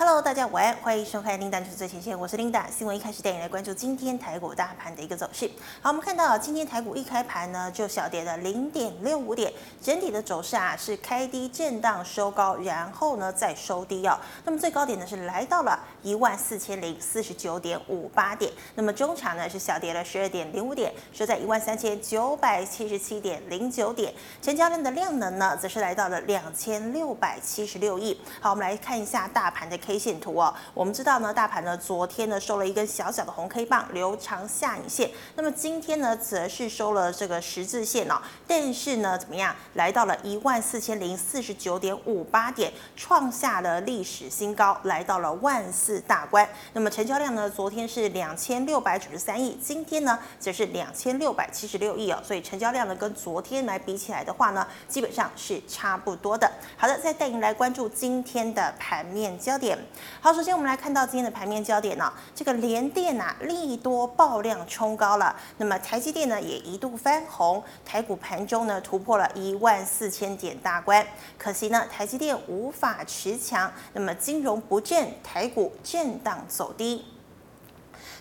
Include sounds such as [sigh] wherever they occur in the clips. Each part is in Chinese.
Hello，大家午安，欢迎收看《琳达就是最前线》，我是琳达。新闻一开始带你来关注今天台股大盘的一个走势。好，我们看到今天台股一开盘呢，就小跌了零点六五点，整体的走势啊是开低震荡收高，然后呢再收低哦。那么最高点呢是来到了一万四千零四十九点五八点，那么中场呢是小跌了十二点零五点，收在一万三千九百七十七点零九点。成交量的量能呢，则是来到了两千六百七十六亿。好，我们来看一下大盘的。K 线图哦，我们知道呢，大盘呢昨天呢收了一根小小的红 K 棒，留长下影线。那么今天呢，则是收了这个十字线哦，但是呢，怎么样，来到了一万四千零四十九点五八点，创下了历史新高，来到了万四大关。那么成交量呢，昨天是两千六百九十三亿，今天呢则是两千六百七十六亿哦，所以成交量呢跟昨天来比起来的话呢，基本上是差不多的。好的，再带您来关注今天的盘面焦点。好，首先我们来看到今天的盘面焦点呢、这个联电啊，利多爆量冲高了，那么台积电呢也一度翻红，台股盘中呢突破了一万四千点大关，可惜呢台积电无法持强，那么金融不振，台股震荡走低。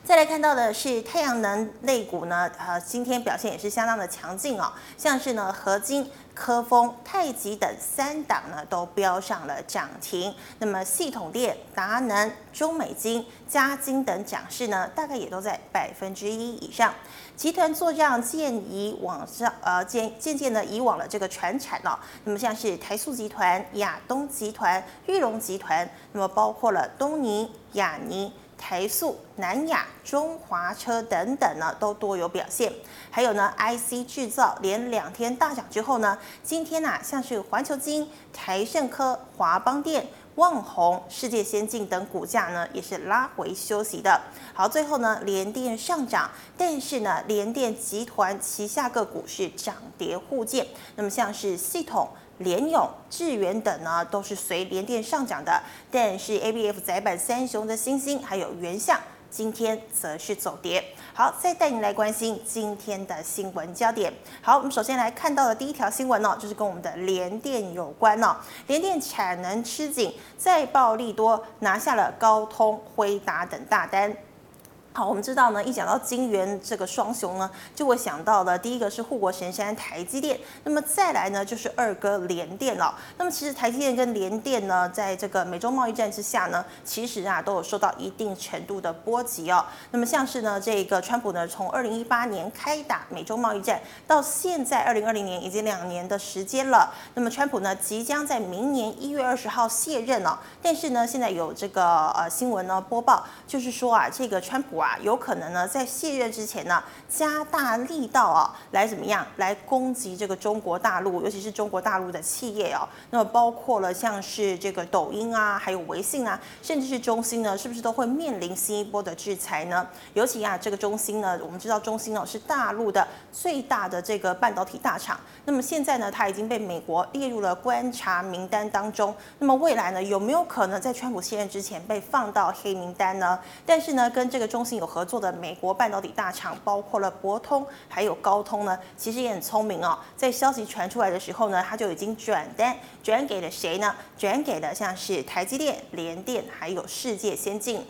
再来看到的是太阳能类股呢，呃，今天表现也是相当的强劲哦，像是呢合金。科丰、太极等三档呢都飙上了涨停，那么系统电、达能、中美金、嘉晶等涨势呢，大概也都在百分之一以上。集团做账渐移往上，呃，渐渐渐的移往了这个传产哦。那么像是台塑集团、亚东集团、裕隆集团，那么包括了东尼、亚尼。台塑、南亚、中华车等等呢，都多有表现。还有呢，IC 制造连两天大涨之后呢，今天呐、啊，像是环球晶、台盛科、华邦电、旺宏、世界先进等股价呢，也是拉回休息的。好，最后呢，联电上涨，但是呢，联电集团旗下个股是涨跌互见。那么像是系统。联咏、智元等呢，都是随联电上涨的，但是 ABF 载板三雄的欣兴还有原相，今天则是走跌。好，再带您来关心今天的新闻焦点。好，我们首先来看到的第一条新闻呢，就是跟我们的联电有关哦。联电产能吃紧，再暴利多，拿下了高通、辉达等大单。好，我们知道呢，一讲到金圆这个双雄呢，就会想到的第一个是护国神山台积电，那么再来呢就是二哥联电了。那么其实台积电跟联电呢，在这个美洲贸易战之下呢，其实啊都有受到一定程度的波及哦。那么像是呢这个川普呢，从二零一八年开打美洲贸易战到现在二零二零年已经两年的时间了。那么川普呢即将在明年一月二十号卸任哦，但是呢现在有这个呃新闻呢播报，就是说啊这个川普啊。有可能呢，在卸任之前呢，加大力道啊，来怎么样来攻击这个中国大陆，尤其是中国大陆的企业哦。那么包括了像是这个抖音啊，还有微信啊，甚至是中兴呢，是不是都会面临新一波的制裁呢？尤其啊，这个中兴呢，我们知道中兴哦是大陆的最大的这个半导体大厂。那么现在呢，它已经被美国列入了观察名单当中。那么未来呢，有没有可能在川普卸任之前被放到黑名单呢？但是呢，跟这个中兴有合作的美国半导体大厂，包括了博通还有高通呢，其实也很聪明哦。在消息传出来的时候呢，他就已经转单转给了谁呢？转给了像是台积电、联电还有世界先进。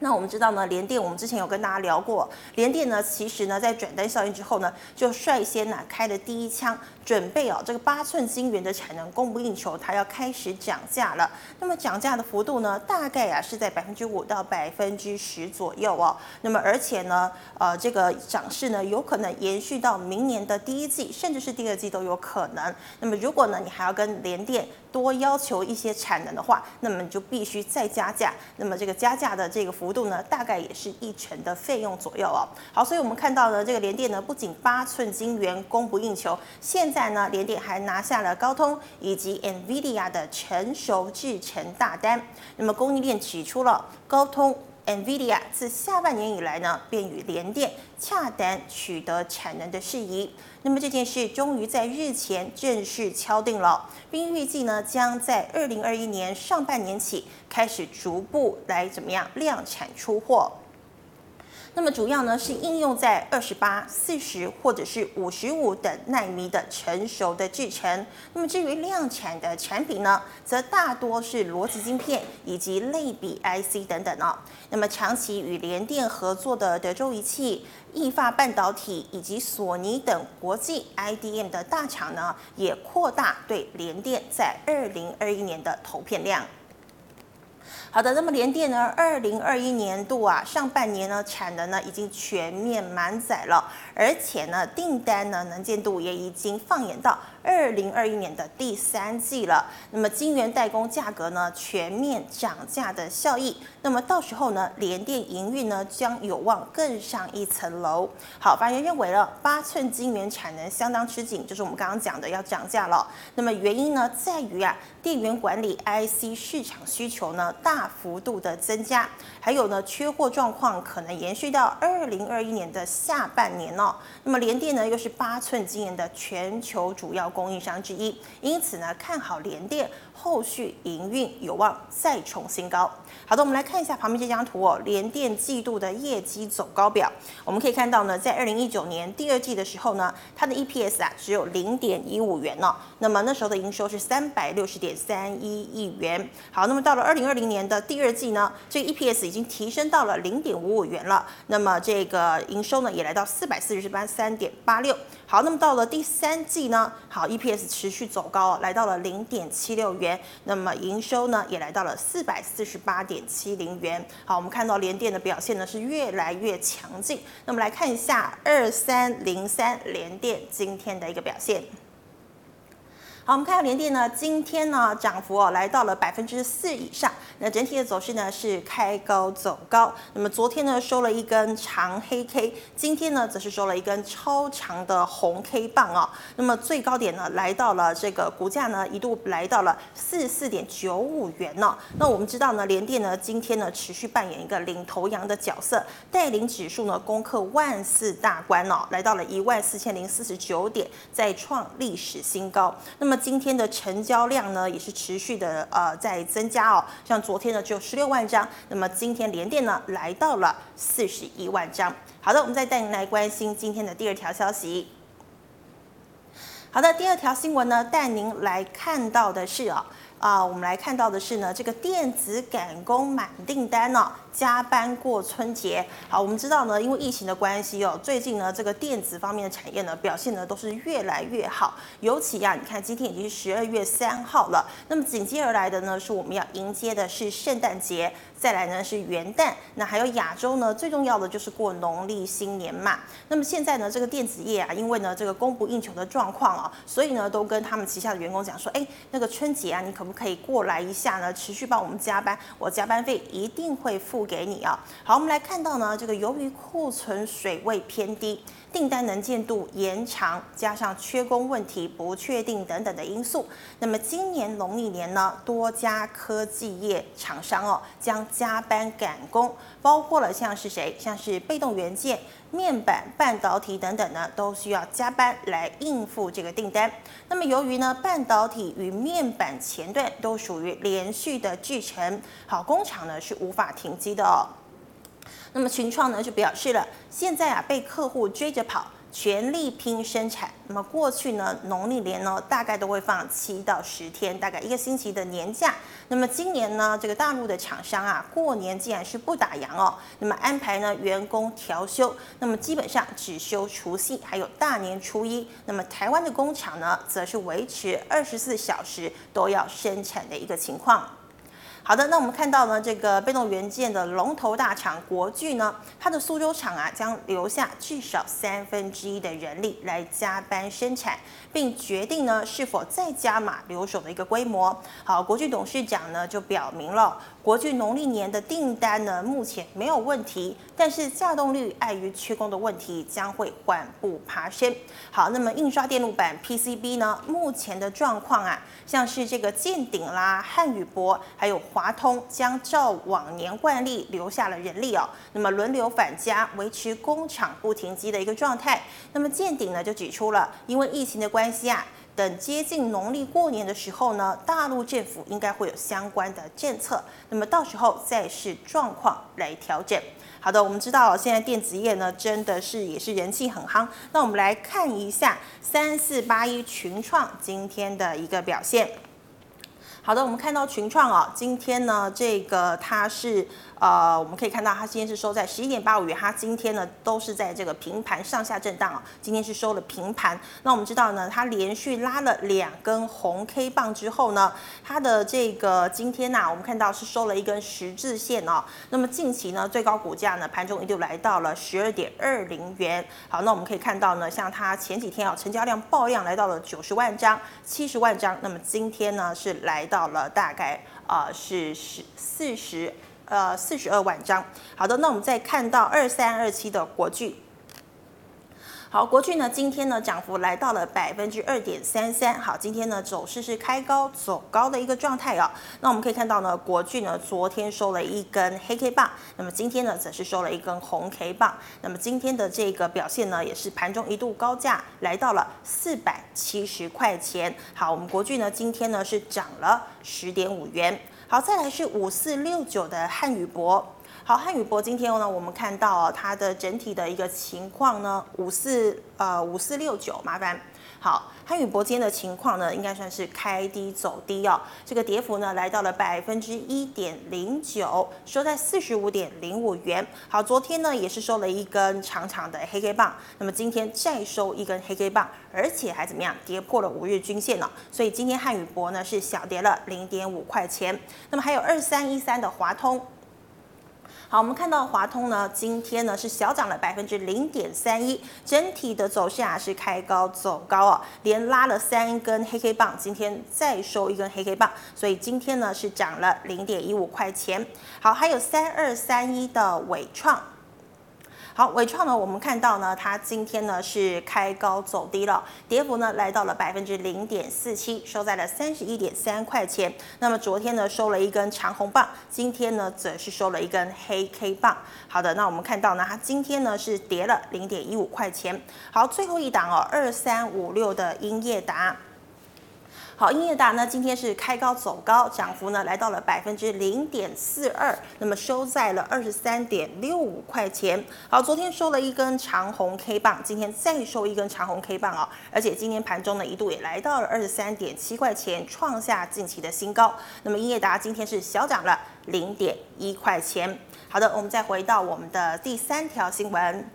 那我们知道呢，联电我们之前有跟大家聊过，联电呢其实呢在转单效应之后呢，就率先呢开了第一枪。准备哦，这个八寸晶圆的产能供不应求，它要开始涨价了。那么涨价的幅度呢，大概啊是在百分之五到百分之十左右哦。那么而且呢，呃，这个涨势呢，有可能延续到明年的第一季，甚至是第二季都有可能。那么如果呢，你还要跟联电多要求一些产能的话，那么你就必须再加价。那么这个加价的这个幅度呢，大概也是一成的费用左右哦。好，所以我们看到的，这个联电呢，不仅八寸晶圆供不应求，现在。呢，联电还拿下了高通以及 NVIDIA 的成熟制程大单。那么供应链指出了，高通、NVIDIA 自下半年以来呢，便与联电洽谈取得产能的事宜。那么这件事终于在日前正式敲定了，并预计呢，将在二零二一年上半年起开始逐步来怎么样量产出货。那么主要呢是应用在二十八、四十或者是五十五等奈米的成熟的制程。那么至于量产的产品呢，则大多是逻辑晶片以及类比 IC 等等哦。那么长期与联电合作的德州仪器、意法半导体以及索尼等国际 IDM 的大厂呢，也扩大对联电在二零二一年的投片量。好的，那么联电呢，二零二一年度啊，上半年呢，产能呢已经全面满载了，而且呢，订单呢能见度也已经放眼到二零二一年的第三季了。那么晶圆代工价格呢全面涨价的效益，那么到时候呢，联电营运呢将有望更上一层楼。好，法人认为了八寸晶圆产能相当吃紧，就是我们刚刚讲的要涨价了。那么原因呢在于啊，电源管理 IC 市场需求呢大。大幅度的增加，还有呢，缺货状况可能延续到二零二一年的下半年哦。那么联电呢，又是八寸晶圆的全球主要供应商之一，因此呢，看好联电后续营运有望再创新高。好的，我们来看一下旁边这张图哦，联电季度的业绩走高表，我们可以看到呢，在二零一九年第二季的时候呢，它的 EPS 啊只有零点一五元哦，那么那时候的营收是三百六十点三一亿元。好，那么到了二零二零年。的第二季呢，这个 EPS 已经提升到了零点五五元了。那么这个营收呢，也来到四百四十八三点八六。好，那么到了第三季呢，好 EPS 持续走高，来到了零点七六元。那么营收呢，也来到了四百四十八点七零元。好，我们看到联电的表现呢是越来越强劲。那么来看一下二三零三联电今天的一个表现。好，我们看到联电呢，今天呢涨幅哦来到了百分之四以上。那整体的走势呢是开高走高。那么昨天呢收了一根长黑 K，今天呢则是收了一根超长的红 K 棒哦。那么最高点呢来到了这个股价呢一度来到了四十四点九五元呢。那我们知道呢联电呢今天呢持续扮演一个领头羊的角色，带领指数呢攻克万四大关哦，来到了一万四千零四十九点，再创历史新高。那么那么今天的成交量呢，也是持续的呃在增加哦。像昨天呢只有十六万张，那么今天连电呢来到了四十一万张。好的，我们再带您来关心今天的第二条消息。好的，第二条新闻呢，带您来看到的是哦。啊，我们来看到的是呢，这个电子赶工满订单呢、加班过春节。好，我们知道呢，因为疫情的关系哦，最近呢，这个电子方面的产业呢，表现呢都是越来越好。尤其呀、你看今天已经是十二月三号了，那么紧接而来的呢，是我们要迎接的是圣诞节。再来呢是元旦，那还有亚洲呢，最重要的就是过农历新年嘛。那么现在呢，这个电子业啊，因为呢这个供不应求的状况啊，所以呢都跟他们旗下的员工讲说，哎，那个春节啊，你可不可以过来一下呢？持续帮我们加班，我加班费一定会付给你啊。好，我们来看到呢，这个由于库存水位偏低。订单能见度延长，加上缺工问题不确定等等的因素，那么今年农历年呢，多家科技业厂商哦将加班赶工，包括了像是谁，像是被动元件、面板、半导体等等呢，都需要加班来应付这个订单。那么由于呢，半导体与面板前段都属于连续的制程，好，工厂呢是无法停机的哦。那么群创呢就表示了，现在啊被客户追着跑，全力拼生产。那么过去呢农历年呢大概都会放七到十天，大概一个星期的年假。那么今年呢这个大陆的厂商啊过年竟然是不打烊哦，那么安排呢员工调休，那么基本上只休除夕还有大年初一。那么台湾的工厂呢则是维持二十四小时都要生产的一个情况。好的，那我们看到呢，这个被动元件的龙头大厂国巨呢，它的苏州厂啊，将留下至少三分之一的人力来加班生产，并决定呢是否再加码留守的一个规模。好，国巨董事长呢就表明了，国巨农历年的订单呢目前没有问题，但是稼动率碍于缺工的问题将会缓步爬升。好，那么印刷电路板 PCB 呢，目前的状况啊，像是这个建鼎啦、汉宇博，还有。华通将照往年惯例留下了人力哦，那么轮流返家，维持工厂不停机的一个状态。那么建鼎呢就指出了，因为疫情的关系啊。等接近农历过年的时候呢，大陆政府应该会有相关的政策，那么到时候再视状况来调整。好的，我们知道现在电子业呢真的是也是人气很夯，那我们来看一下三四八一群创今天的一个表现。好的，我们看到群创啊，今天呢这个它是。呃，我们可以看到它今天是收在十一点八五元，它今天呢都是在这个平盘上下震荡啊。今天是收了平盘。那我们知道呢，它连续拉了两根红 K 棒之后呢，它的这个今天呐、我们看到是收了一根十字线哦。那么近期呢，最高股价呢，盘中一度来到了十二点二零元。好，那我们可以看到呢，像它前几天啊，成交量爆量来到了九十万张、七十万张。那么今天呢，是来到了大概啊、呃、是十四十。呃，四十二万张。好的，那我们再看到二三二七的国巨。好，国巨呢，今天呢涨幅来到了百分之二点三三。好，今天呢走势是开高走高的一个状态哦。那我们可以看到呢，国巨呢昨天收了一根黑 K 棒，那么今天呢则是收了一根红 K 棒。那么今天的这个表现呢，也是盘中一度高价来到了四百七十块钱。好，我们国巨呢今天呢是涨了十点五元。好，再来是五四六九的汉语博。好，汉语博今天呢，我们看到啊，它的整体的一个情况呢，五四呃五四六九，麻烦。好，汉语博今天的情况呢，应该算是开低走低哦。这个跌幅呢，来到了百分之一点零九，收在四十五点零五元。好，昨天呢也是收了一根长长的黑 K 棒，那么今天再收一根黑 K 棒，而且还怎么样？跌破了五日均线呢。所以今天汉语博呢是小跌了零点五块钱。那么还有二三一三的华通。好，我们看到华通呢，今天呢是小涨了百分之零点三一，整体的走势啊是开高走高哦，连拉了三根黑黑棒，今天再收一根黑黑棒，所以今天呢是涨了零点一五块钱。好，还有三二三一的尾创。好，纬创呢，我们看到呢，它今天呢是开高走低了，跌幅呢来到了百分之零点四七，收在了三十一点三块钱。那么昨天呢收了一根长红棒，今天呢则是收了一根黑 K 棒。好的，那我们看到呢，它今天呢是跌了零点一五块钱。好，最后一档哦，二三五六的英业达。好，英业达呢，今天是开高走高，涨幅呢来到了百分之零点四二，那么收在了二十三点六五块钱。好，昨天收了一根长红 K 棒，今天再收一根长红 K 棒哦，而且今天盘中呢一度也来到了二十三点七块钱，创下近期的新高。那么英业达今天是小涨了零点一块钱。好的，我们再回到我们的第三条新闻。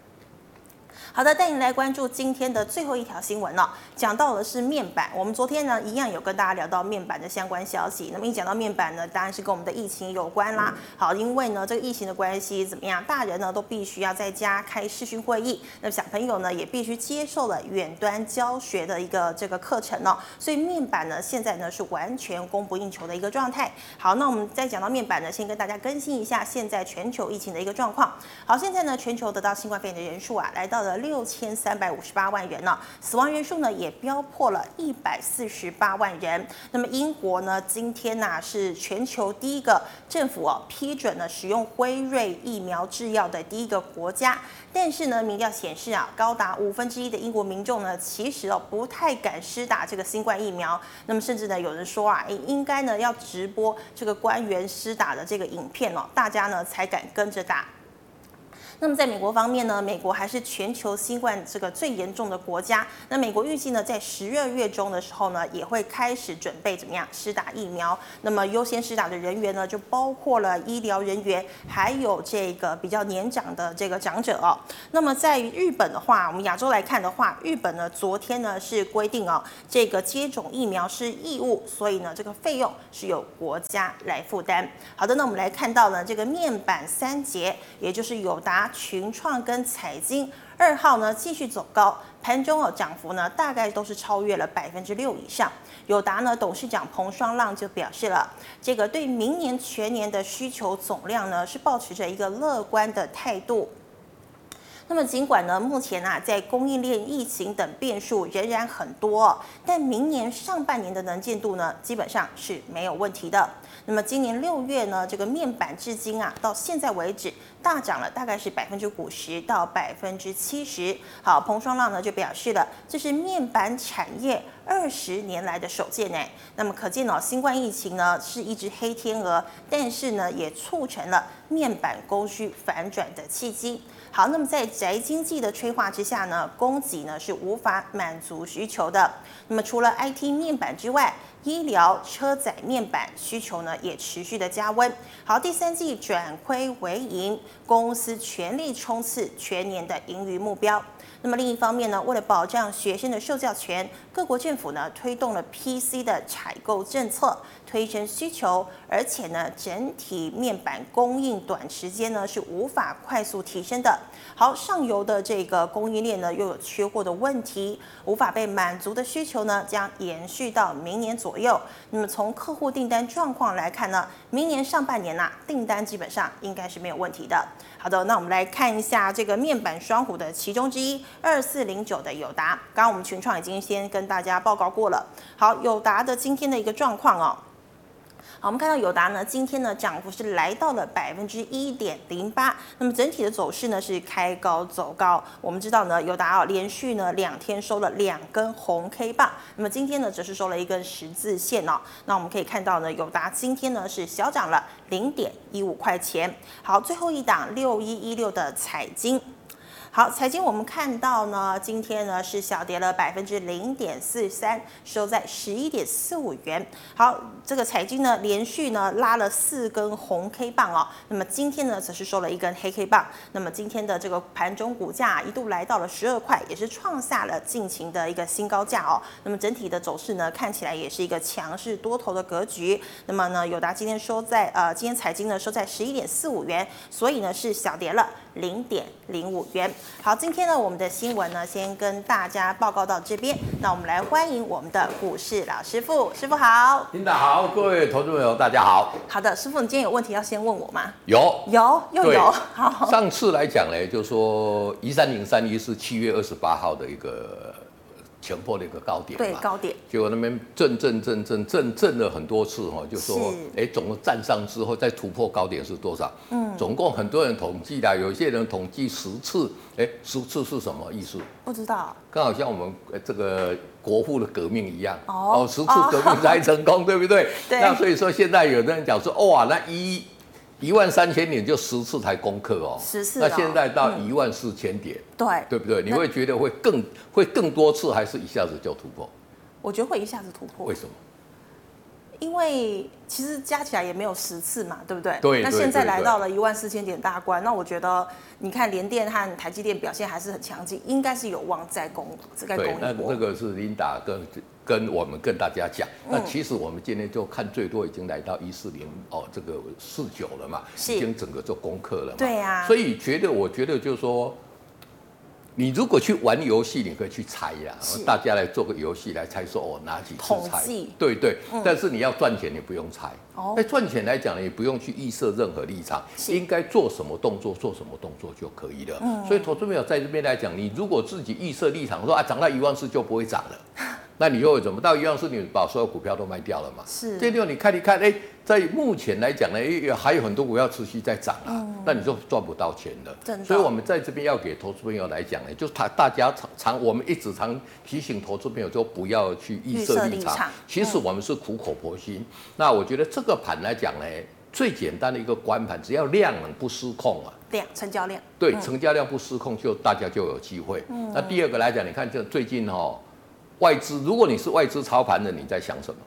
好的，带你来关注今天的最后一条新闻了。讲到的是面板，我们昨天呢一样有跟大家聊到面板的相关消息。那么一讲到面板呢，当然是跟我们的疫情有关啦。好，因为呢这个疫情的关系，怎么样？大人呢都必须要在家开视讯会议，那么小朋友呢也必须接受了远端教学的一个这个课程哦。所以面板呢现在呢是完全供不应求的一个状态。好，那我们再讲到面板呢，先跟大家更新一下现在全球疫情的一个状况。好，现在呢全球得到新冠肺炎的人数啊来到了。六千三百五十八万人呢，死亡人数呢也飙破了一百四十八万人。那么英国呢，今天呢、是全球第一个政府哦批准了使用辉瑞疫苗制药的第一个国家。但是呢，民调显示啊，高达五分之一的英国民众呢，其实哦不太敢施打这个新冠疫苗。那么甚至呢，有人说啊，应该呢要直播这个官员施打的这个影片哦，大家呢才敢跟着打。那么在美国方面呢，美国还是全球新冠这个最严重的国家。那美国预计呢，在十二月中的时候呢，也会开始准备怎么样施打疫苗。那么优先施打的人员呢，就包括了医疗人员，还有这个比较年长的这个长者哦。那么在日本的话，我们亚洲来看的话，日本呢昨天呢是规定哦，这个接种疫苗是义务，所以呢这个费用是由国家来负担。好的，那我们来看到呢这个面板三节，也就是友达。群创跟彩晶二号呢继续走高，盘中哦涨幅呢大概都是超越了百分之六以上。友达呢董事长彭双浪就表示了，这个对明年全年的需求总量呢是保持着一个乐观的态度。那么尽管呢目前啊在供应链疫情等变数仍然很多，但明年上半年的能见度呢基本上是没有问题的。那么今年六月呢这个面板至今啊到现在为止。大涨了，大概是百分之五十到百分之七十。好，彭双浪呢就表示了，这是面板产业二十年来的首见呢。那么可见哦，新冠疫情呢是一只黑天鹅，但是呢也促成了面板供需反转的契机。好，那么在宅经济的催化之下呢，供给呢是无法满足需求的。那么除了 IT 面板之外，医疗车载面板需求呢也持续的加温。好，第三季转亏为盈，公司全力冲刺全年的盈余目标。那么另一方面呢，为了保障学生的受教权，各国政府呢推动了 PC 的采购政策，推升需求，而且呢整体面板供应短时间呢是无法快速提升的。好，上游的这个供应链呢又有缺货的问题，无法被满足的需求呢将延续到明年左右。那么从客户订单状况来看呢，明年上半年呐、订单基本上应该是没有问题的。好的，那我们来看一下这个面板双虎的其中之一二四零九的友达，刚刚我们群创已经先跟大家报告过了。好，友达的今天的一个状况哦。我们看到友达呢，今天呢涨幅是来到了百分之一点零八。那么整体的走势呢是开高走高。我们知道呢，友达啊连续呢两天收了两根红 K 棒，那么今天呢则是收了一根十字线哦。那我们可以看到呢，友达今天呢是小涨了零点一五块钱。好，最后一档六一一六的彩晶。好，财经我们看到呢，今天呢是小跌了百分之零点四三，收在十一点四五元。好，这个财经呢连续呢拉了四根红 K 棒哦，那么今天呢则是收了一根黑 K 棒。那么今天的这个盘中股价一度来到了十二块，也是创下了近期的一个新高价哦。那么整体的走势呢看起来也是一个强势多头的格局。那么呢，友达今天收在呃，今天财经呢收在十一点四五元，所以呢是小跌了零点零五元。好，今天呢，我们的新闻呢，先跟大家报告到这边。那我们来欢迎我们的股市老师傅，师傅好。领导好，各位投资朋友大家好。好的，师傅，你今天有问题要先问我吗？有，有，又有。好，上次来讲呢，就说一三零三一是七月二十八号的一个。前破的一个高点，对高点，结果那边震震震震震震了很多次哈，就说，哎，总共站上之后再突破高点是多少？嗯，总共很多人统计的，有些人统计十次，哎，十次是什么意思？不知道，刚好像我们这个国父的革命一样，哦，十次革命才成功，对不对？[laughs] 对。那所以说现在有的人讲说，哇，那一。一万三千点就十次才攻克哦，十次。那现在到一万四千点，对，对不对？你会觉得会更会更多次，还是一下子就突破？我觉得会一下子突破。为什么？因为其实加起来也没有十次嘛，对不对？对。那现在来到了一万四千点大关，那我觉得你看联电和台积电表现还是很强劲，应该是有望再攻再攻一波。那那个是琳达跟。跟我们跟大家讲，那其实我们今天就看最多已经来到一四零哦，这个四九了嘛，已经整个做功课了嘛。对呀。所以觉得，我觉得就是说，你如果去玩游戏，你可以去猜呀，大家来做个游戏来猜说哦哪几次猜。对对。但是你要赚钱，你不用猜。哦。哎，赚钱来讲呢，也不用去预设任何立场，应该做什么动作，做什么动作就可以了。嗯。所以投资朋友在这边来讲，你如果自己预设立场说啊，涨到一万四就不会涨了。那你又怎么到一样是你把所有股票都卖掉了嘛？是。这地方你看一看，哎，在目前来讲呢，哎，还有很多股票持续在涨啊，嗯、那你就赚不到钱的。所以我们在这边要给投资朋友来讲呢，就是他大家常常我们一直常提醒投资朋友，就不要去预设立场。立场其实我们是苦口婆心。嗯、那我觉得这个盘来讲呢，最简单的一个观盘，只要量能不失控啊，量成交量。对，嗯、成交量不失控，就大家就有机会。嗯。那第二个来讲，你看这最近哦。外资，如果你是外资操盘的，你在想什么？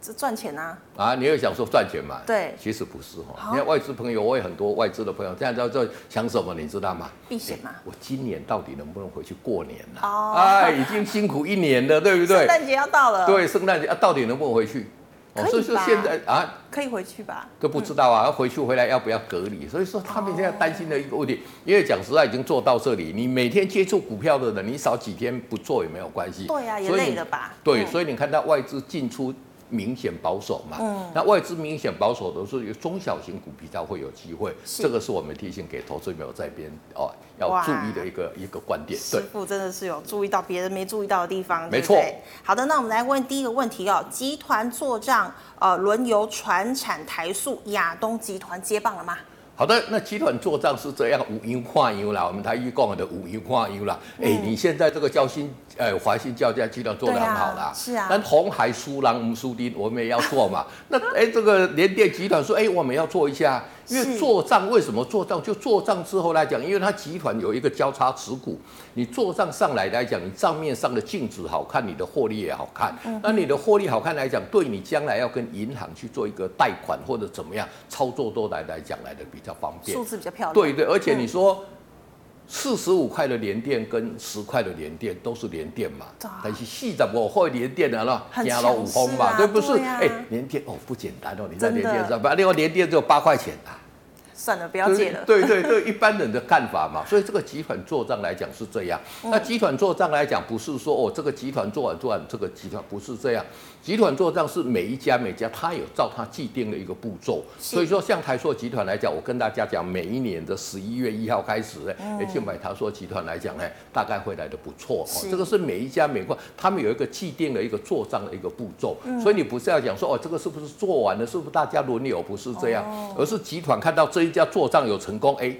这赚钱啊！啊，你又想说赚钱嘛？对，其实不是哈。你看外资朋友，我也很多外资的朋友，现在在在想什么？你知道吗？避险嘛。我今年到底能不能回去过年呢？哦，哎，已经辛苦一年了，对不对？圣诞节要到了。对，圣诞节啊，到底能不能回去？哦，所以说现在啊，可以回去吧？都不知道啊，要回去回来要不要隔离？所以说他们现在担心的一个问题，因为讲实在已经做到这里，你每天接触股票的人，你少几天不做也没有关系。对呀，也累了吧？对，所以你看到外资进出。明显保守嘛，嗯，那外资明显保守的是有中小型股比较会有机会，是这个是我们提醒给投资朋友在边哦要注意的一个一个观点。师傅真的是有注意到别人没注意到的地方，没错。好的，那我们来问第一个问题哦，集团做账呃轮由船产台塑亚东集团接棒了吗？好的，那集团做账是这样，五营化油啦，我们台一讲的五营化油啦。哎、嗯欸，你现在这个交心，呃，华新交加集团做得很好啦。是啊。但红海输人唔输丁，我们也要做嘛。[laughs] 那哎、欸，这个联电集团说，哎、欸，我们要做一下。因为做账为什么做账？就做账之后来讲，因为它集团有一个交叉持股，你做账上来来讲，你账面上的净值好看，你的获利也好看。那你的获利好看来讲，对你将来要跟银行去做一个贷款或者怎么样操作都来来讲来的比较方便，数字比较漂亮。对对，而且你说四十五块的联电跟十块的联电都是联电嘛，但是细的我会联电的了，加了五峰嘛，对不是？哎，联电哦不简单哦，你在联电上把另外联电只有八块钱啊。算了，不要借了。对 [laughs] 对对，一般人的看法嘛，所以这个集团做账来讲是这样。那集团做账来讲，不是说哦，这个集团做完做完，这个集团不是这样。集团做账是每一家每家，它有照它既定的一个步骤。所以说，像台塑集团来讲，我跟大家讲，每一年的十一月一号开始，哎，去买台塑集团来讲呢，大概会来的不错哦。这个是每一家每块，他们有一个既定的一个做账的一个步骤。所以你不是要讲说哦，这个是不是做完了？是不是大家轮流？不是这样，而是集团看到这一家做账有成功，哎，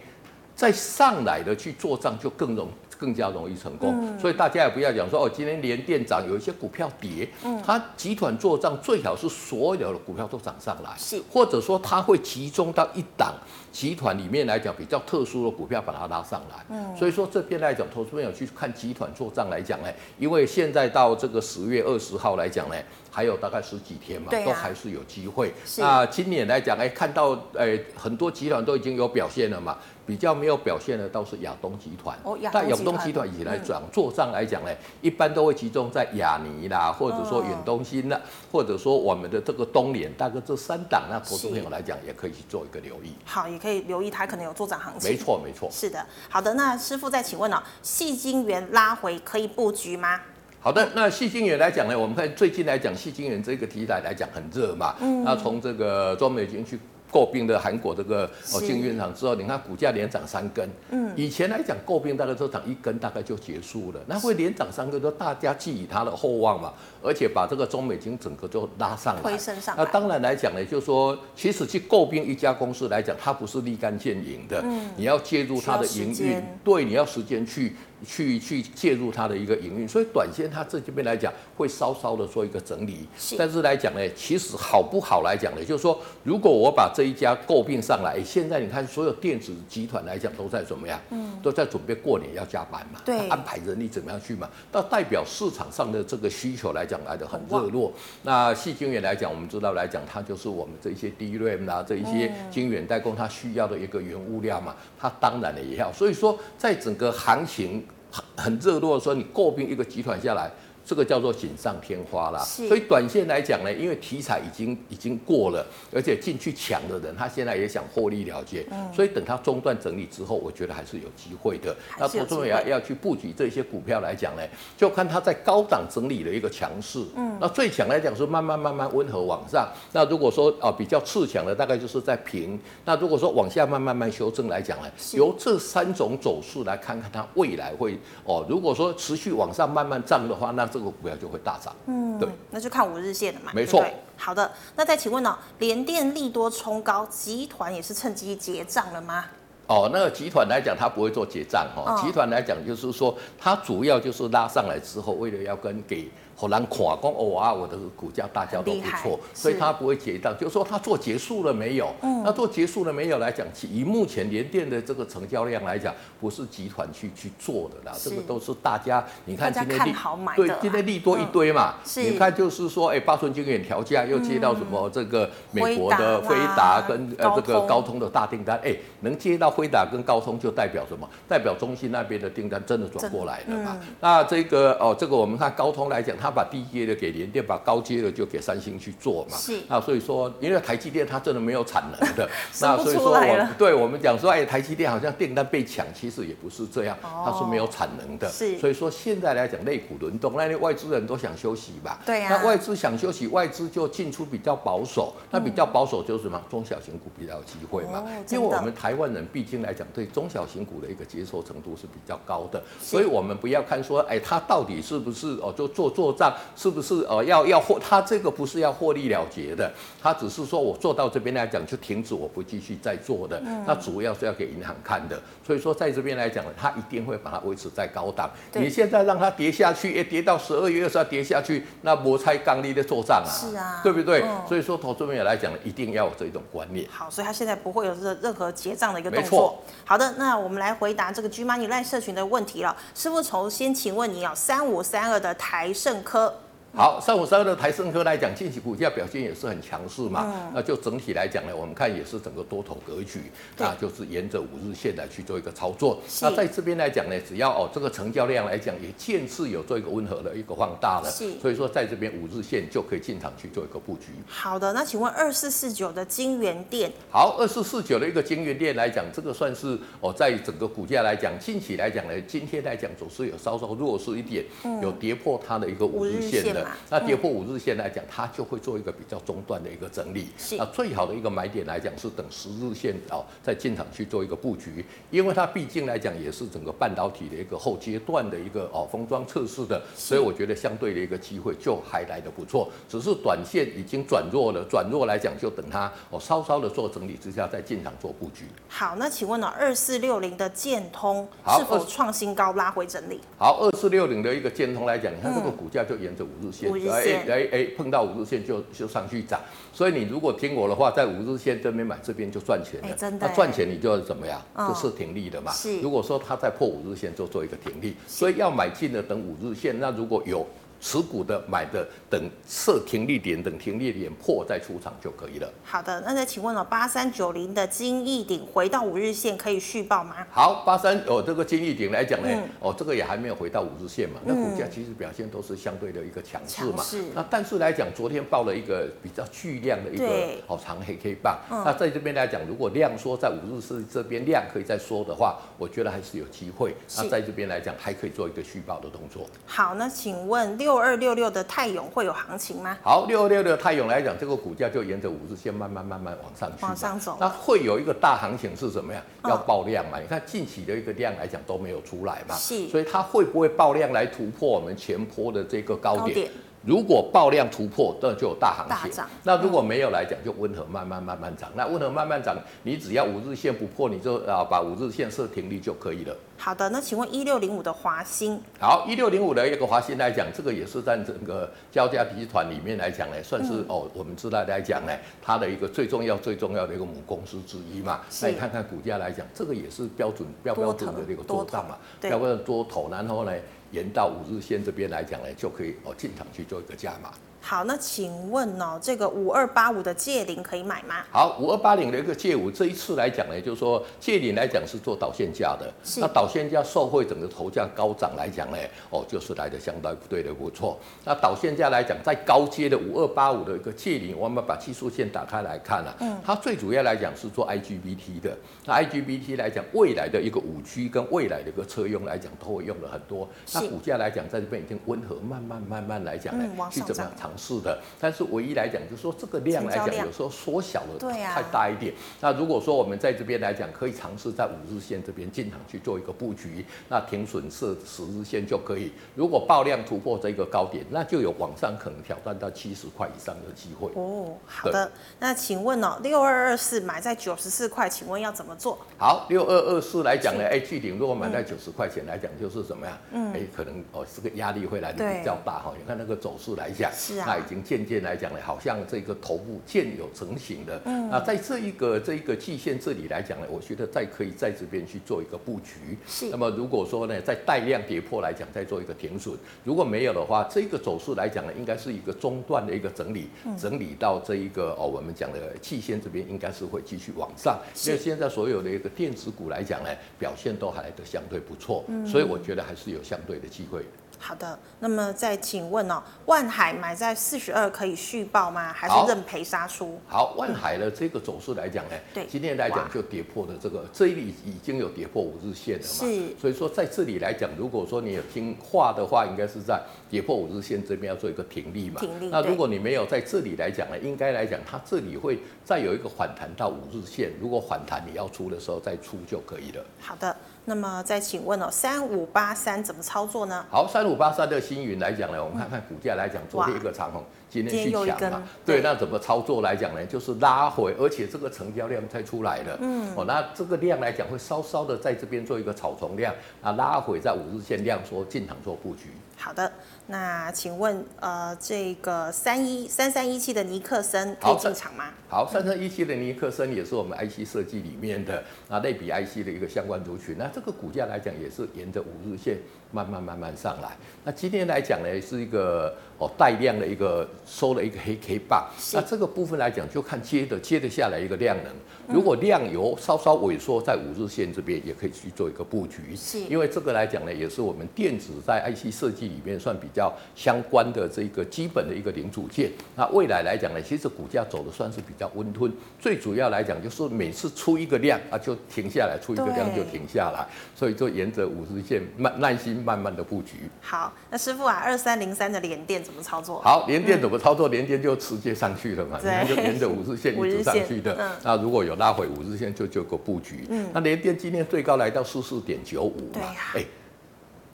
再上来的去做账就更容更加容易成功。嗯、所以大家也不要讲说哦，今天连电涨，有一些股票跌，嗯，它集团做账最好是所有的股票都涨上来，是，或者说它会集中到一档集团里面来讲比较特殊的股票把它拉上来。嗯，所以说这边来讲，投资朋友去看集团做账来讲呢，因为现在到这个十月二十号来讲呢。还有大概十几天嘛，啊、都还是有机会。那今年来讲，哎、欸，看到哎、欸，很多集团都已经有表现了嘛，比较没有表现的倒是亚东集团。哦，但亚东集团以来转做账来讲呢，一般都会集中在亚尼啦，或者说远东新啦，或者说我们的这个东联，大概这三档，那投资朋友来讲也可以去做一个留意。好，也可以留意它可能有做涨行情。没错，没错。是的，好的。那师傅再请问哦，细晶圆拉回可以布局吗？好的，那矽晶圆来讲呢，我们看最近来讲，矽晶圆这个题材来讲很热嘛。嗯。那从这个中美金去购并的韩国这个哦晶圆厂之后，你看股价连涨三根。嗯。以前来讲购并大概都涨一根，大概就结束了。那会连涨三根，都大家寄予它的厚望嘛。而且把这个中美金整个就拉上来。推升上。那当然来讲呢，就是说，其实去购并一家公司来讲，它不是立竿见影的。嗯。你要介入它的营运，对，你要时间去。去去介入它的一个营运，所以短线它这这边来讲会稍稍的做一个整理，是但是来讲呢，其实好不好来讲呢，就是说如果我把这一家诟病上来，现在你看所有电子集团来讲都在怎么样？嗯，都在准备过年要加班嘛，对，安排人力怎么样去嘛？那代表市场上的这个需求来讲来的很热络。那细晶圆来讲，我们知道来讲它就是我们这一些 DRAM 啊，这一些晶圆代工它需要的一个原物料嘛，它当然的也要。所以说在整个行情。很很热络的说，你诟病一个集团下来。这个叫做锦上添花啦，所以短线来讲呢，因为题材已经已经过了，而且进去抢的人他现在也想获利了结，所以等他中断整理之后，我觉得还是有机会的。那投资人要要去布局这些股票来讲呢，就看它在高档整理的一个强势。嗯，那最强来讲是慢慢慢慢温和往上。那如果说啊比较次强的，大概就是在平。那如果说往下慢慢慢修正来讲呢，由这三种走势来看看它未来会哦，如果说持续往上慢慢涨的话，那这个股票就会大涨，嗯，对，那就看五日线的嘛，没错错。好的，那再请问呢，联电利多冲高，集团也是趁机结账了吗？哦，那个集团来讲，它不会做结账哦。集团来讲，就是说它主要就是拉上来之后，为了要跟给。好难垮光哦啊！我的股价大家都不错，所以他不会结账，就是说他做结束了没有？嗯，那做结束了没有来讲，以目前联电的这个成交量来讲，不是集团去去做的啦，这个都是大家你看今天利对今天利多一堆嘛，你看就是说，哎，八寸晶圆调价又接到什么这个美国的飞达跟呃这个高通的大订单，哎，能接到辉达跟高通就代表什么？代表中芯那边的订单真的转过来了嘛？那这个哦，这个我们看高通来讲。他把低阶的给联电，把高阶的就给三星去做嘛。是。那所以说，因为台积电它真的没有产能的，[laughs] 那所以说我对我们讲说，哎，台积电好像订单被抢，其实也不是这样，它是没有产能的。是。所以说现在来讲，内股轮动，那外资人都想休息吧？对呀。那外资想休息，外资就进出比较保守。那比较保守就是什么？中小型股比较有机会嘛。因为我们台湾人毕竟来讲，对中小型股的一个接受程度是比较高的，所以我们不要看说，哎，他到底是不是哦，就做做。账是不是呃要要获？他这个不是要获利了结的，他只是说我做到这边来讲就停止，我不继续再做的。嗯、那主要是要给银行看的，所以说在这边来讲呢，他一定会把它维持在高档。你现在让它跌下去，也跌到十二月二十号跌下去，那摩擦刚力的做账啊，是啊，对不对？嗯、所以说投资朋友来讲，一定要有这种观念。好，所以他现在不会有任任何结账这样的一个动作。好的，那我们来回答这个 G Money Line 社群的问题了。师傅，从先请问你啊，三五三二的台盛科。好，三五三二的台盛科来讲，近期股价表现也是很强势嘛。嗯、那就整体来讲呢，我们看也是整个多头格局，那就是沿着五日线来去做一个操作。那在这边来讲呢，只要哦这个成交量来讲也渐次有做一个温和的一个放大了，是所以说在这边五日线就可以进场去做一个布局。好的，那请问二四四九的金源店。好，二四四九的一个金源店来讲，这个算是哦在整个股价来讲，近期来讲呢，今天来讲总是有稍稍弱势一点，嗯、有跌破它的一个五日线的。那跌破五日线来讲，它就会做一个比较中断的一个整理。是啊，最好的一个买点来讲是等十日线哦，再进场去做一个布局，因为它毕竟来讲也是整个半导体的一个后阶段的一个哦封装测试的，所以我觉得相对的一个机会就还来得不错。只是短线已经转弱了，转弱来讲就等它哦稍稍的做整理之下再进场做布局。好，那请问呢，二四六零的建通是否创新高拉回整理？好，二四六零的一个建通来讲，你看这个股价就沿着五日线。嗯哎哎哎，碰到五日线就就上去涨，所以你如果听我的话，在五日线这边买，这边就赚钱了。真的，那赚钱你就要怎么样？哦、就是停利的嘛。是。如果说它在破五日线，就做一个停利。所以要买进的等五日线，那如果有。持股的买的等设停利点，等停利点破再出场就可以了。好的，那再请问了，八三九零的金逸鼎回到五日线可以续报吗？好，八三哦，这个金逸鼎来讲呢，嗯、哦，这个也还没有回到五日线嘛，那股价其实表现都是相对的一个强势嘛。是。那但是来讲，昨天报了一个比较巨量的一个好长黑 K 棒。嗯、那在这边来讲，如果量缩在五日线这边量可以再缩的话，我觉得还是有机会。那在这边来讲，还可以做一个续报的动作。好，那请问六。六二六六的泰永会有行情吗？好，六二六六的泰永来讲，这个股价就沿着五日线慢慢慢慢往上去，往上走。那会有一个大行情是什么呀？要爆量嘛？哦、你看近期的一个量来讲都没有出来嘛，是，所以它会不会爆量来突破我们前坡的这个高点？高点如果爆量突破，那就有大行情。大。那如果没有来讲，就温和慢慢慢慢涨。那温和慢慢涨，你只要五日线不破，你就啊把五日线设停利就可以了。好的，那请问一六零五的华新。好，一六零五的一个华新来讲，这个也是在整个交加集团里面来讲呢，算是、嗯、哦，我们知道来讲呢，它的一个最重要最重要的一个母公司之一嘛。是那你看看股价来讲，这个也是标准标标准的这个做账嘛，标准的多头，然后呢。延到五日线这边来讲呢，就可以哦进场去做一个加码。好，那请问哦，这个五二八五的借零可以买吗？好，五二八零的一个借五，这一次来讲呢，就是说借零来讲是做导线架的，是那导线架受惠整个头价高涨来讲呢，哦，就是来的相当对的不错。那导线架来讲，在高阶的五二八五的一个借零，我们把技术线打开来看啊，嗯，它最主要来讲是做 IGBT 的。那 IGBT 来讲，未来的一个五 G 跟未来的一个车用来讲，都会用了很多。那股价来讲，在这边已经温和慢慢慢慢来讲呢，嗯、去怎么样尝试的？但是唯一来讲，就是说这个量来讲，有时候缩小了太大一点。啊、那如果说我们在这边来讲，可以尝试在五日线这边进场去做一个布局，那停损设十日线就可以。如果爆量突破这个高点，那就有往上可能挑战到七十块以上的机会。哦，好的。那请问哦，六二二四买在九十四块，请问要怎么做？好，六二二四来讲呢，哎是，巨鼎如果买在九十块钱来讲，就是怎么样？嗯，哎，可能哦，这个压力会来的比较大哈。你看那个走势来讲，是啊，那已经。渐渐来讲呢，好像这个头部渐有成型的。嗯，那在这一个这一个季线这里来讲呢，我觉得再可以在这边去做一个布局。是。那么如果说呢，在带量跌破来讲，再做一个停损。如果没有的话，这个走势来讲呢，应该是一个中段的一个整理，嗯、整理到这一个哦，我们讲的季线这边应该是会继续往上。是因为现在所有的一个电子股来讲呢，表现都还来得相对不错。嗯。所以我觉得还是有相对的机会。好的，那么再请问哦，万海买在四十二可以续报吗？还是认赔杀出？好，万海的这个走势来讲呢，对，今天来讲就跌破了这个，哇这里已经有跌破五日线了嘛，是，所以说在这里来讲，如果说你有听话的话，应该是在跌破五日线这边要做一个停利嘛，停利。那如果你没有在这里来讲呢，应该来讲它这里会再有一个反弹到五日线，如果反弹你要出的时候再出就可以了。好的。那么再请问哦，三五八三怎么操作呢？好，三五五八三的星云来讲呢，我们看看股价来讲，昨天一个长红，今天去抢嘛，对，那怎么操作来讲呢？就是拉回，而且这个成交量才出来了，嗯，哦，那这个量来讲会稍稍的在这边做一个草丛量，啊，拉回在五日线量说进场做布局。好的，那请问呃，这个三一三三一七的尼克森可以进场吗？好，三三一七的尼克森也是我们 IC 设计里面的啊类比 IC 的一个相关族群，那这个股价来讲也是沿着五日线慢慢慢慢上来。那今天来讲呢，是一个哦带量的一个收了一个黑 K 棒，那这个部分来讲就看接的接的下来一个量能。如果量有稍稍萎缩，在五日线这边也可以去做一个布局，是，因为这个来讲呢，也是我们电子在 IC 设计里面算比较相关的这个基本的一个零组件。那未来来讲呢，其实股价走的算是比较温吞。最主要来讲就是每次出一个量啊就停下来，出一个量就停下来，所以就沿着五日线慢耐心慢慢的布局。好，那师傅啊，二三零三的连电怎么操作？好，连电怎么操作？连电就直接上去了嘛，你看就沿着五日线一直上去的。[laughs] 那如果有拉回五日线就就个布局，嗯，那联电今天最高来到四四点九五嘛，哎、欸。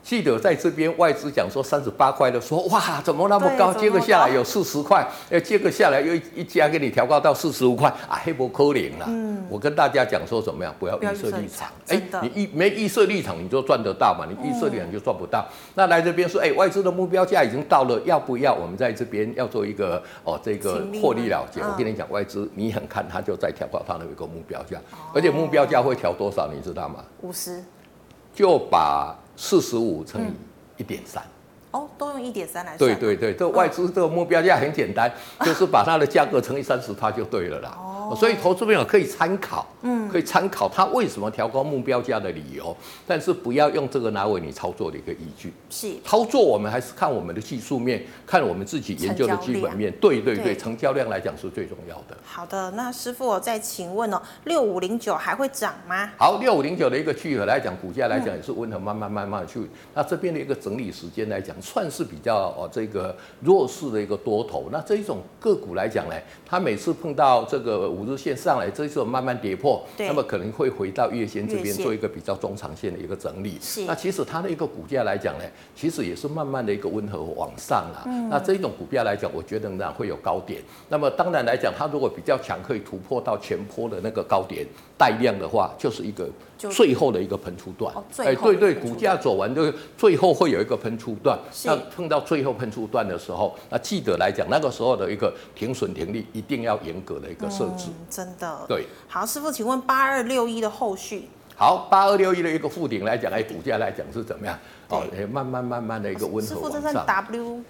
记得在这边外资讲说三十八块的时候，哇，怎么那么高？接个下来有四十块，哎，接个下来又一家给你调高到四十五块，啊，黑不可怜了。嗯，我跟大家讲说怎么样，不要预设立场。哎，你预没预设立场，你就赚得到嘛？你预设立场就赚不到。那来这边说，哎，外资的目标价已经到了，要不要我们在这边要做一个哦这个获利了结？我跟你讲，外资你很看，他就在调高他的一个目标价，而且目标价会调多少，你知道吗？五十，就把。四十五乘以一点三，哦，都用一点三来算。对对对，这外资这个目标价很简单，哦、[laughs] 就是把它的价格乘以三十，它就对了啦。哦所以投资朋友可以参考，嗯，可以参考他为什么调高目标价的理由，但是不要用这个拿为你操作的一个依据。是操作，我们还是看我们的技术面，看我们自己研究的基本面。对对对，成交量来讲是最重要的。好的，那师傅我再请问哦，六五零九还会涨吗？好，六五零九的一个聚合来讲，股价来讲也是温和，慢慢慢慢去。那这边的一个整理时间来讲，算是比较哦这个弱势的一个多头。那这一种个股来讲呢，它每次碰到这个。五日线上来，这一次慢慢跌破，那么可能会回到月线这边做一个比较中长线的一个整理。是，那其实它的一个股价来讲呢，其实也是慢慢的一个温和往上了。嗯，那这一种股票来讲，我觉得仍然会有高点。那么当然来讲，它如果比较强，可以突破到前坡的那个高点带量的话，就是一个最后的一个喷出段。哎，对对，股价走完就最后会有一个喷出段。那碰到最后喷出段的时候，那记得来讲，那个时候的一个停损停利一定要严格的一个设置。真的对，好，师傅，请问八二六一的后续？好，八二六一的一个附顶来讲，哎，股价来讲是怎么样？哦，慢慢慢慢的一个温和往上。W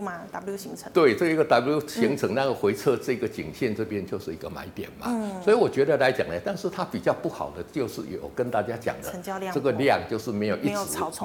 吗？W 形成对，这一个 W 形成那个回撤，这个颈线这边就是一个买点嘛。嗯，所以我觉得来讲呢，但是它比较不好的就是有跟大家讲的，成交量这个量就是没有一直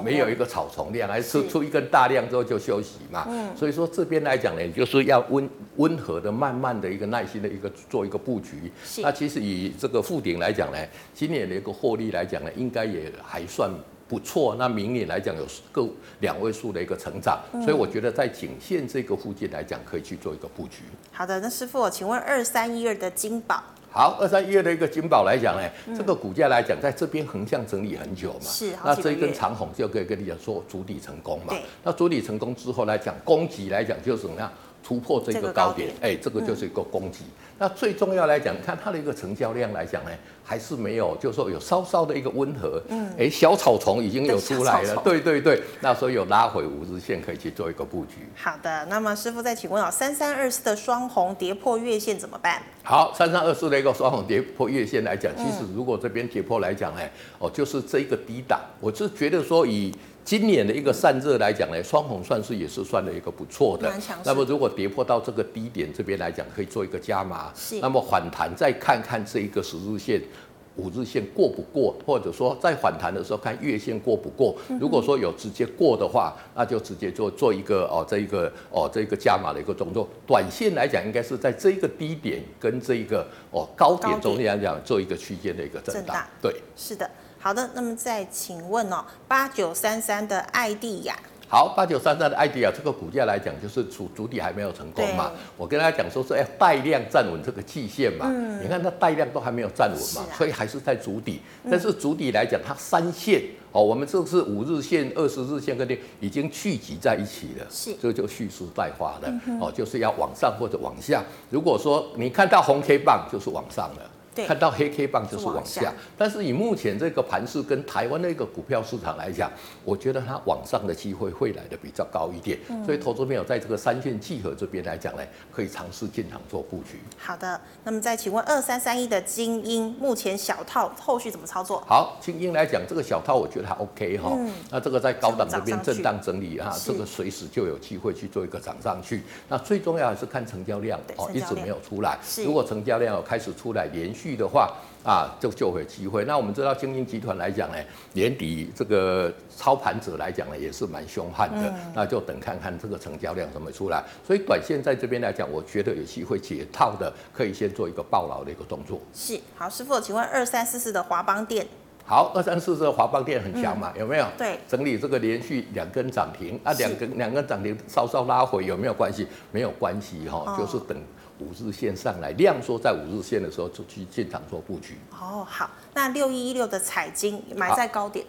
没有一个草丛量，还是出一根大量之后就休息嘛。嗯，所以说这边来讲呢，就是要温温和的、慢慢的一个耐心的一个做一个布局。是，那其实以这个富鼎来讲呢，今年的一个获利来讲呢，应该也还算。不错，那明年来讲有个两位数的一个成长，嗯、所以我觉得在颈线这个附近来讲，可以去做一个布局。好的，那师傅，我请问二三一二的金宝。好，二三一二的一个金宝来讲呢，嗯、这个股价来讲，在这边横向整理很久嘛，是，那这一根长红就可以跟你讲说主底成功嘛。对那主底成功之后来讲，攻击来讲就是怎么样？突破这个高点，哎、欸，这个就是一个攻击。嗯、那最重要来讲，你看它的一个成交量来讲呢，还是没有，就是说有稍稍的一个温和。嗯，哎、欸，小草丛已经有出来了，对对对。那所以有拉回五日线，可以去做一个布局。好的，那么师傅再请问啊，三三二四的双红跌破月线怎么办？好，三三二四的一个双红跌破月线来讲，其实如果这边跌破来讲呢，哦，就是这一个低档，我是觉得说以。今年的一个散热来讲呢，双红算是也是算了一个不错的。那么如果跌破到这个低点这边来讲，可以做一个加码。是。那么反弹再看看这一个十日线、五日线过不过，或者说在反弹的时候看月线过不过。如果说有直接过的话，那就直接做做一个哦这一个哦这一个加码的一个动作。短线来讲，应该是在这一个低点跟这一个哦高点中间来讲做一个区间的一个震荡。对，是的。好的，那么再请问哦，八九三三的爱地亚。好，八九三三的 idea 这个股价来讲，就是主主底还没有成功嘛。我跟大家讲说是哎带量站稳这个季线嘛。嗯。你看它带量都还没有站稳嘛，啊、所以还是在主底。但是主底来讲，它三线哦，我们这是五日线、二十日线跟这已经聚集在一起了。是。这就蓄势待发的哦，就是要往上或者往下。如果说你看到红 K 棒，就是往上了。看到黑 K 棒就是往下，但是以目前这个盘势跟台湾的一个股票市场来讲，我觉得它往上的机会会来的比较高一点，所以投资朋友在这个三线聚合这边来讲呢，可以尝试进场做布局。好的，那么再请问二三三一的精英目前小套后续怎么操作？好，精英来讲这个小套我觉得还 OK 哈，那这个在高档这边震荡整理啊，这个随时就有机会去做一个涨上去。那最重要还是看成交量哦，一直没有出来，如果成交量有开始出来连续。的话啊，就就会有机会。那我们知道，精英集团来讲呢，年底这个操盘者来讲呢，也是蛮凶悍的。嗯、那就等看看这个成交量怎么出来。所以短线在这边来讲，我觉得有机会解套的，可以先做一个爆牢的一个动作。是，好，师傅，请问二三四四的华邦店？好，二三四四的华邦店很强嘛？嗯、有没有？对，整理这个连续两根涨停啊，两根两根涨停稍稍拉回有没有关系？没有关系哈，哦、就是等。五日线上来量缩在五日线的时候就去进场做布局。哦，好，那六一一六的彩金买在高点。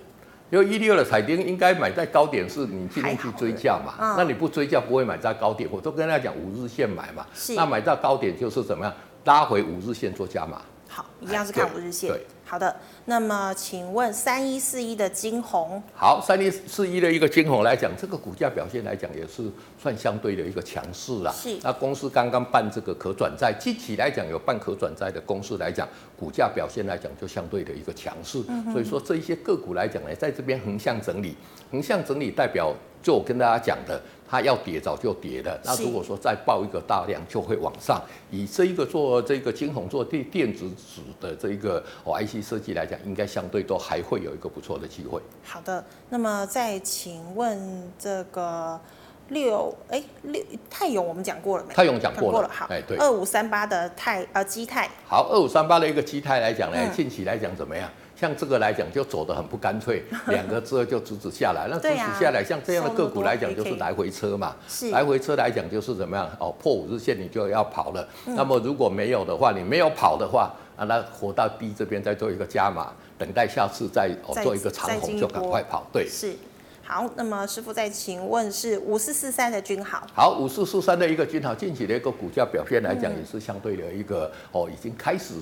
六一六的彩金应该买在高点，是你今天去追价嘛？嗯、那你不追价不会买在高点。我都跟大家讲五日线买嘛。是。那买到高点就是怎么样？拉回五日线做加码。好，一样是看五日线。对。好的，那么请问三一四一的金宏，好，三一四一的一个金宏来讲，这个股价表现来讲也是算相对的一个强势啦。是，那公司刚刚办这个可转债，具体来讲有办可转债的公司来讲，股价表现来讲就相对的一个强势。嗯、所以说这一些个股来讲呢，在这边横向整理，横向整理代表就我跟大家讲的。它要跌早就跌了，那如果说再爆一个大量，就会往上。以这一个做这个晶宏做电电子纸的这一个哦 IC 设计来讲，应该相对都还会有一个不错的机会。好的，那么再请问这个六哎六泰永我们讲过了没？泰永讲过了，过了好，哎对，二五三八的泰呃基泰。好，二五三八的一个基泰来讲呢，近期来讲怎么样？像这个来讲，就走得很不干脆，[laughs] 两个之后就直直下来。那直直下来，像这样的个股来讲，就是来回车嘛。来回车来讲，就是怎么样？哦，破五日线你就要跑了。那么如果没有的话，你没有跑的话，啊，那活到低这边再做一个加码，等待下次再哦做一个长红就赶快跑。对，是。好，那么师傅再请问是五四四三的均好。好，五四四三的一个均好，近期的一个股价表现来讲，也是相对的一个哦，已经开始。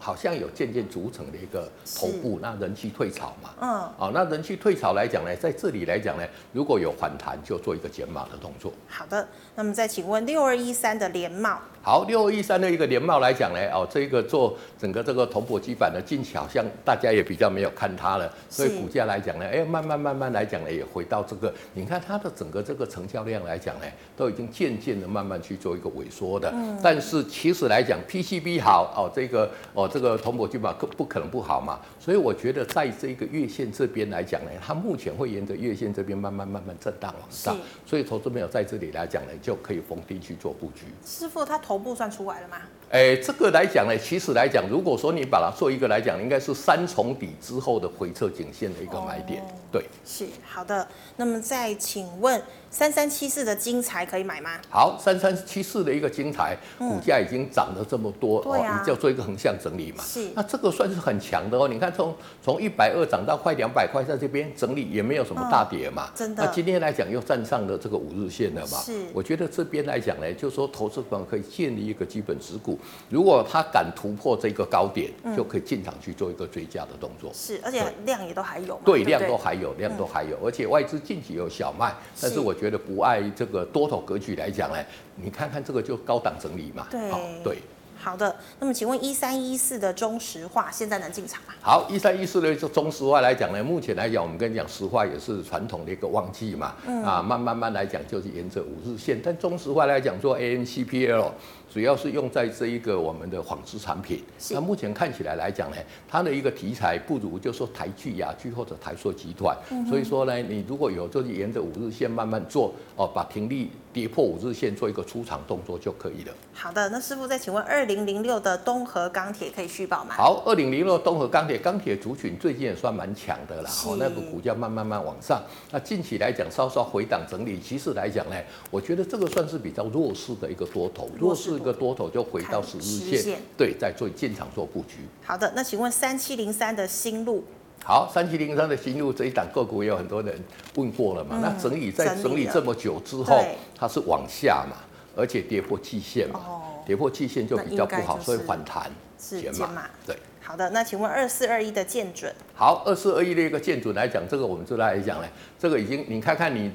好像有渐渐组成的一个头部，那人气退潮嘛，嗯，哦，那人气退潮来讲呢，在这里来讲呢，如果有反弹，就做一个减码的动作。好的，那么再请问六二一三的联帽。好，六二一三的一个联帽来讲呢，哦，这个做整个这个铜箔基板的近期好像大家也比较没有看它了，所以股价来讲呢，哎，慢慢慢慢来讲呢，也回到这个，你看它的整个这个成交量来讲呢，都已经渐渐的慢慢去做一个萎缩的。嗯。但是其实来讲，PCB 好哦，这个哦这个铜箔基板可不可能不好嘛？所以我觉得在这个月线这边来讲呢，它目前会沿着月线这边慢慢慢慢震荡往上，是所以投资朋友在这里来讲呢，就可以逢低去做布局。师傅，他。头部算出来了吗？哎，这个来讲呢，其实来讲，如果说你把它做一个来讲，应该是三重底之后的回撤颈线的一个买点。哦、对，是好的。那么再请问。三三七四的金材可以买吗？好，三三七四的一个金材，股价已经涨了这么多，嗯、哦，你就要做一个横向整理嘛。是，那这个算是很强的哦。你看从从一百二涨到快两百块，在这边整理也没有什么大跌嘛。嗯、真的。那今天来讲又站上了这个五日线了嘛。是。我觉得这边来讲呢，就是说投资朋友可以建立一个基本持股，如果他敢突破这个高点，嗯、就可以进场去做一个追加的动作。是，而且量也都还有。对，量都还有，量都还有，而且外资近期有小卖，但是我。觉得不爱这个多头格局来讲呢，你看看这个就高档整理嘛。对，对。好的，那么请问一三一四的中石化现在能进场吗？好，一三一四的中石化来讲呢，目前来讲，我们跟你讲，石化也是传统的一个旺季嘛，嗯、啊，慢慢慢来讲就是沿着五日线，但中石化来讲做 AMCPL。主要是用在这一个我们的纺织产品，是。那目前看起来来讲呢，它的一个题材不如就说台剧、雅剧或者台塑集团，嗯、所以说呢，你如果有就是沿着五日线慢慢做哦，把停利跌破五日线做一个出场动作就可以了。好的，那师傅再请问二零零六的东河钢铁可以续保吗？好，二零零六东河钢铁，钢铁族群最近也算蛮强的啦，哦，那个股价慢慢慢往上。那近期来讲稍稍回档整理，其实来讲呢，我觉得这个算是比较弱势的一个多头，弱势一个多头就回到十日线，对，再做进场做布局。好的，那请问三七零三的新路。好，三七零三的新路这一档个股也有很多人问过了嘛？嗯、那整理在整理这么久之后，它是往下嘛，而且跌破季线嘛，哦、跌破季线就比较不好，所以反弹是减码。对，好的，那请问二四二一的建准？好，二四二一的一个建准来讲，这个我们就来讲嘞，这个已经你看看你。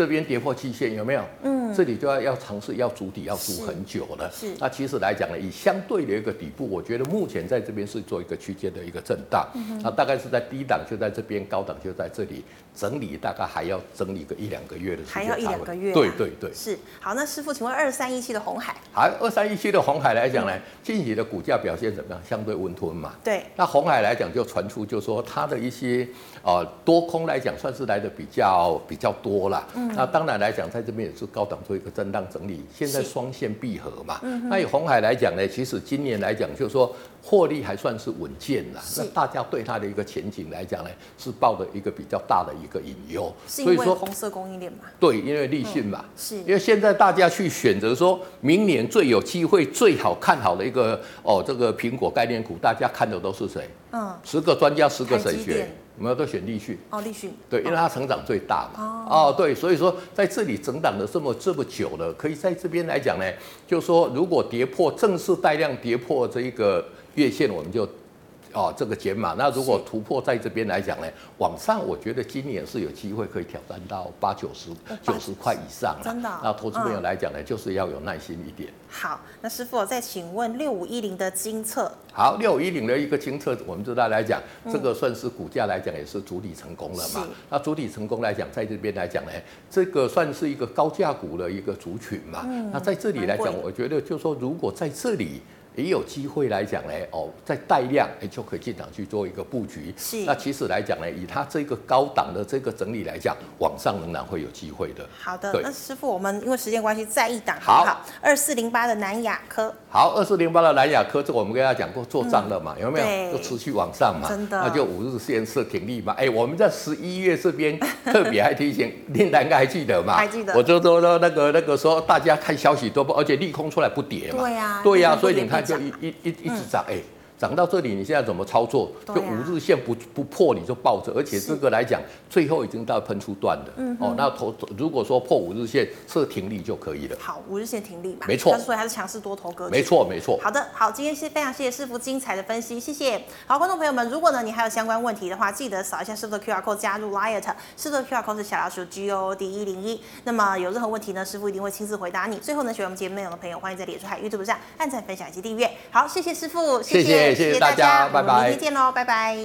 这边跌破季线有没有？嗯，这里就要要尝试要筑底，要筑很久了。是，那其实来讲呢，以相对的一个底部，我觉得目前在这边是做一个区间的一个震荡。嗯，那大概是在低档就在这边，高档就在这里整理，大概还要整理个一两个月的时间。还要一两个月。对对对。是，好，那师傅，请问二三一七的红海？好，二三一七的红海来讲呢，近期的股价表现怎么样？相对温吞嘛。对。那红海来讲就传出，就说它的一些。呃，多空来讲算是来的比较比较多了。嗯，那当然来讲，在这边也是高档做一个震荡整理。现在双线闭合嘛。嗯。那以红海来讲呢，其实今年来讲，就是说获利还算是稳健啦。那大家对它的一个前景来讲呢，是抱着一个比较大的一个隐忧。所以说红色供应链嘛？对，因为立讯嘛。是。因为现在大家去选择说明年最有机会、最好看好的一个哦，这个苹果概念股，大家看的都是谁？嗯。十个专家，十个谁选？我们都选立讯哦，立讯对，因为它成长最大嘛。哦，对，所以说在这里整档了这么这么久了，可以在这边来讲呢，就是说如果跌破正式带量跌破这一个月线，我们就。哦，这个减码，那如果突破在这边来讲呢，往上我觉得今年是有机会可以挑战到八九十九十块以上。真的、哦？那投资朋友来讲呢，嗯、就是要有耐心一点。好，那师傅我再请问六五一零的精测。好，六五一零的一个精测，我们知道来讲，这个算是股价来讲也是主体成功了嘛。那主体成功来讲，在这边来讲呢，这个算是一个高价股的一个族群嘛。嗯、那在这里来讲，我觉得就是说，如果在这里。也有机会来讲呢，哦，在带量，哎，就可以进场去做一个布局。是。那其实来讲呢，以它这个高档的这个整理来讲，往上仍然会有机会的。好的。对那师傅，我们因为时间关系，再一档好不好？二四零八的南亚科。好，二四零八的南亚科，这个我们跟大家讲过做账了嘛，嗯、有没有？就持续往上嘛。真的。那就五日线设停利嘛。哎，我们在十一月这边 [laughs] 特别还提醒，您大概还记得吗？还记得。我就说那个那个时候大家看消息多不，而且利空出来不跌嘛。对呀、啊。对呀、啊，所以你看。就一一一一直涨，哎、欸。涨到这里，你现在怎么操作？就五日线不不破你就抱着，而且这个来讲，最后已经到喷出段了。嗯哦，那投如果说破五日线设停利就可以了。好，五日线停利嘛。没错。所以还是强势多头格局。没错没错。好的，好，今天是非常谢谢师傅精彩的分析，谢谢。好，观众朋友们，如果呢你还有相关问题的话，记得扫一下师傅的 QR code 加入 Liet，师傅的 QR code 是小老鼠 G O D 一零一。那么有任何问题呢，师傅一定会亲自回答你。最后呢，喜欢我们节目内容的朋友，欢迎在脸书还有 YouTube 上按赞、分享以及订阅。好，谢谢师傅，谢谢谢谢，谢谢大家，拜拜。明天见喽，拜拜。